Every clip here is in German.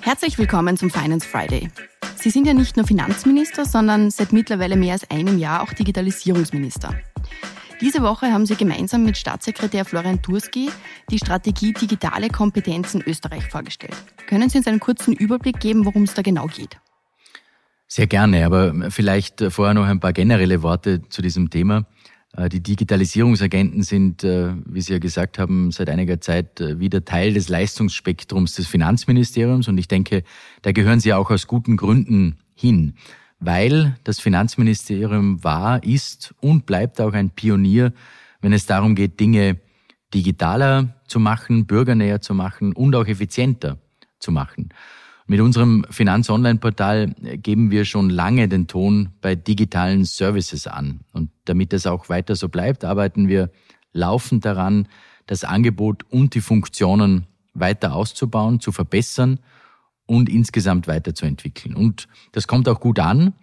Herzlich willkommen zum Finance Friday. Sie sind ja nicht nur Finanzminister, sondern seit mittlerweile mehr als einem Jahr auch Digitalisierungsminister. Diese Woche haben Sie gemeinsam mit Staatssekretär Florian Turski die Strategie Digitale Kompetenz in Österreich vorgestellt. Können Sie uns einen kurzen Überblick geben, worum es da genau geht? Sehr gerne, aber vielleicht vorher noch ein paar generelle Worte zu diesem Thema. Äh, die Digitalisierungsagenten sind, äh, wie Sie ja gesagt haben, seit einiger Zeit äh, wieder Teil des Leistungsspektrums des Finanzministeriums und ich denke, da gehören sie auch aus guten Gründen hin, weil das Finanzministerium war, ist und bleibt auch ein Pionier, wenn es darum geht, Dinge digitaler zu machen, bürgernäher zu machen und auch effizienter zu machen. Mit unserem Finanz-Online-Portal geben wir schon lange den Ton bei digitalen Services an. Und damit es auch weiter so bleibt, arbeiten wir laufend daran, das Angebot und die Funktionen weiter auszubauen, zu verbessern und insgesamt weiterzuentwickeln. Und das kommt auch gut an.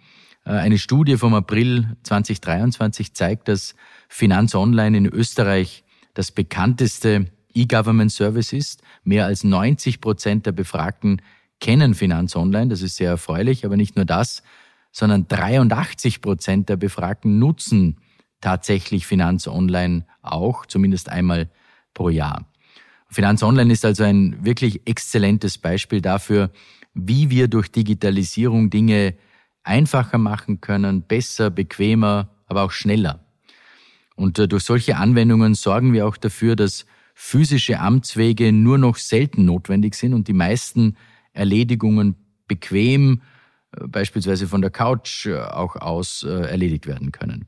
Äh, eine Studie vom April 2023 zeigt, dass Finanz Online in Österreich das bekannteste E-Government Service ist. Mehr als 90 Prozent der Befragten kennen Finanz Online, das ist sehr erfreulich, aber nicht nur das, sondern 83 Prozent der Befragten nutzen tatsächlich Finanz Online auch, zumindest einmal pro Jahr. Finanz Online ist also ein wirklich exzellentes Beispiel dafür, wie wir durch Digitalisierung Dinge einfacher machen können, besser, bequemer, aber auch schneller. Und äh, durch solche Anwendungen sorgen wir auch dafür, dass physische Amtswege nur noch selten notwendig sind und die meisten Erledigungen bequem, äh, beispielsweise von der Couch äh, auch aus äh, erledigt werden können.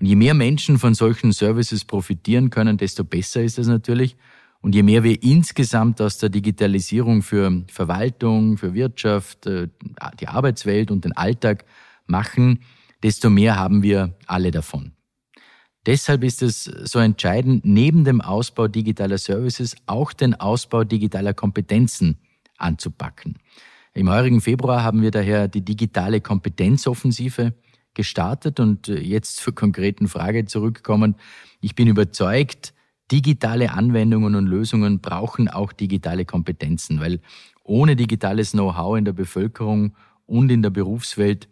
Und je mehr Menschen von solchen Services profitieren können, desto besser ist es natürlich. Und je mehr wir insgesamt aus der Digitalisierung für Verwaltung, für Wirtschaft, die Arbeitswelt und den Alltag machen, desto mehr haben wir alle davon. Deshalb ist es so entscheidend, neben dem Ausbau digitaler Services auch den Ausbau digitaler Kompetenzen anzupacken. Im heurigen Februar haben wir daher die digitale Kompetenzoffensive gestartet und äh, jetzt zur konkreten Frage zurückkommen. Ich bin überzeugt, digitale Anwendungen und Lösungen brauchen auch digitale Kompetenzen, weil ohne digitales Know-how in der Bevölkerung und in der Berufswelt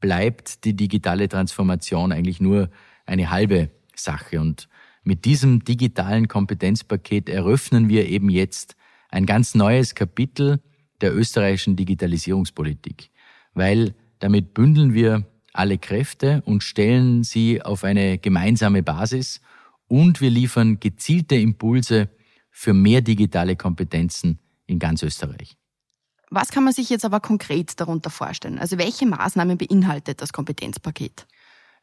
bleibt die digitale Transformation eigentlich nur eine halbe Sache. Und mit diesem digitalen Kompetenzpaket eröffnen wir eben jetzt ein ganz neues Kapitel der österreichischen Digitalisierungspolitik, weil damit bündeln wir alle Kräfte und stellen sie auf eine gemeinsame Basis und wir liefern gezielte Impulse für mehr digitale Kompetenzen in ganz Österreich. Was kann man sich jetzt aber konkret darunter vorstellen? Also welche Maßnahmen beinhaltet das Kompetenzpaket?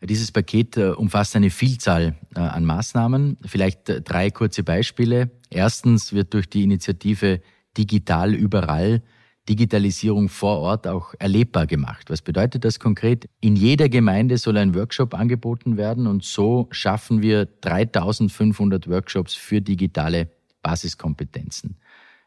Dieses Paket äh, umfasst eine Vielzahl äh, an Maßnahmen. Vielleicht äh, drei kurze Beispiele. Erstens wird durch die Initiative Digital überall Digitalisierung vor Ort auch erlebbar gemacht. Was bedeutet das konkret? In jeder Gemeinde soll ein Workshop angeboten werden und so schaffen wir 3500 Workshops für digitale Basiskompetenzen.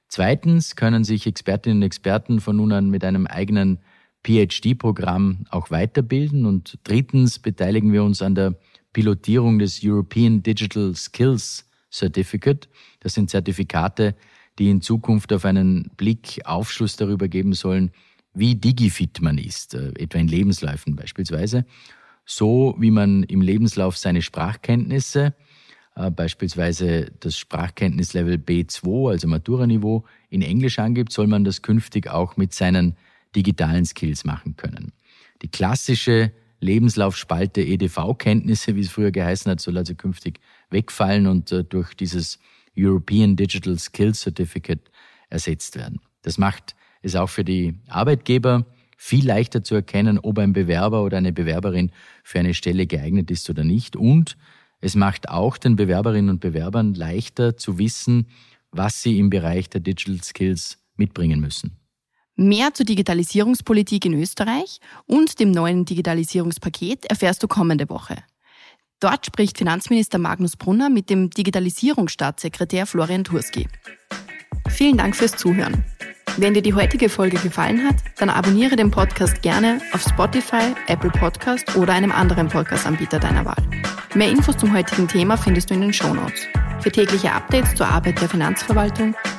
Zweitens können sich Expertinnen und Experten von nun an mit einem eigenen PhD-Programm auch weiterbilden. Und drittens beteiligen wir uns an der Pilotierung des European Digital Skills Certificate. Das sind Zertifikate, die in Zukunft auf einen Blick Aufschluss darüber geben sollen, wie digifit man ist, äh, etwa in Lebensläufen beispielsweise. So wie man im Lebenslauf seine Sprachkenntnisse, äh, beispielsweise das Sprachkenntnislevel B2, also Matura-Niveau, in Englisch angibt, soll man das künftig auch mit seinen digitalen Skills machen können. Die klassische Lebenslaufspalte EDV-Kenntnisse, wie es früher geheißen hat, soll also künftig wegfallen und äh, durch dieses European Digital Skills Certificate ersetzt werden. Das macht es auch für die Arbeitgeber viel leichter zu erkennen, ob ein Bewerber oder eine Bewerberin für eine Stelle geeignet ist oder nicht. Und es macht auch den Bewerberinnen und Bewerbern leichter zu wissen, was sie im Bereich der Digital Skills mitbringen müssen. Mehr zur Digitalisierungspolitik in Österreich und dem neuen Digitalisierungspaket erfährst du kommende Woche. Dort spricht Finanzminister Magnus Brunner mit dem Digitalisierungsstaatssekretär Florian Turski. Vielen Dank fürs Zuhören. Wenn dir die heutige Folge gefallen hat, dann abonniere den Podcast gerne auf Spotify, Apple Podcast oder einem anderen Podcast-Anbieter deiner Wahl. Mehr Infos zum heutigen Thema findest du in den Show Notes. Für tägliche Updates zur Arbeit der Finanzverwaltung